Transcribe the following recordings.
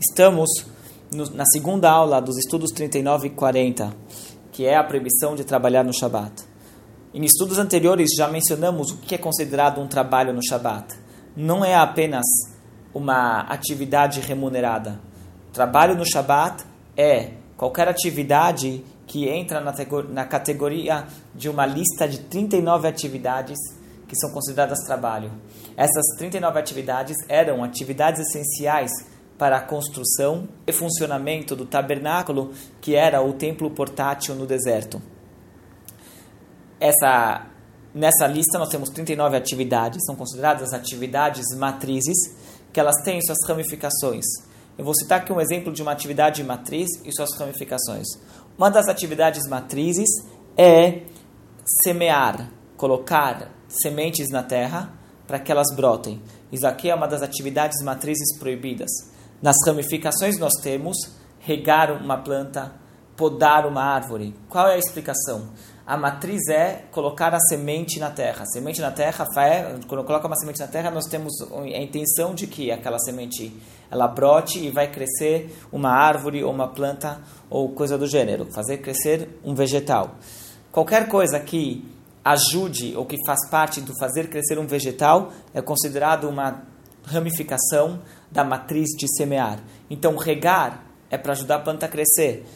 Estamos no, na segunda aula dos estudos 39 e 40, que é a proibição de trabalhar no Shabat. Em estudos anteriores já mencionamos o que é considerado um trabalho no Shabat. Não é apenas uma atividade remunerada. Trabalho no Shabat é qualquer atividade que entra na, na categoria de uma lista de 39 atividades que são consideradas trabalho. Essas 39 atividades eram atividades essenciais para a construção e funcionamento do tabernáculo, que era o templo portátil no deserto. Essa, nessa lista nós temos 39 atividades, são consideradas atividades matrizes, que elas têm suas ramificações. Eu vou citar aqui um exemplo de uma atividade matriz e suas ramificações. Uma das atividades matrizes é semear, colocar sementes na terra para que elas brotem. Isso aqui é uma das atividades matrizes proibidas. Nas ramificações nós temos regar uma planta, podar uma árvore. Qual é a explicação? A matriz é colocar a semente na terra. Semente na terra, quando coloca uma semente na terra, nós temos a intenção de que aquela semente ela brote e vai crescer uma árvore ou uma planta ou coisa do gênero, fazer crescer um vegetal. Qualquer coisa que ajude ou que faz parte do fazer crescer um vegetal é considerado uma ramificação da matriz de semear. Então, regar é para ajudar a planta a crescer.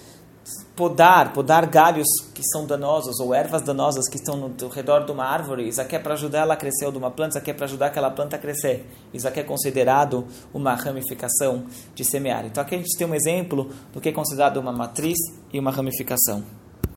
Podar, podar galhos que são danosos ou ervas danosas que estão no redor de uma árvore, isso aqui é para ajudar ela a crescer, ou de uma planta, isso aqui é para ajudar aquela planta a crescer. Isso aqui é considerado uma ramificação de semear. Então aqui a gente tem um exemplo do que é considerado uma matriz e uma ramificação.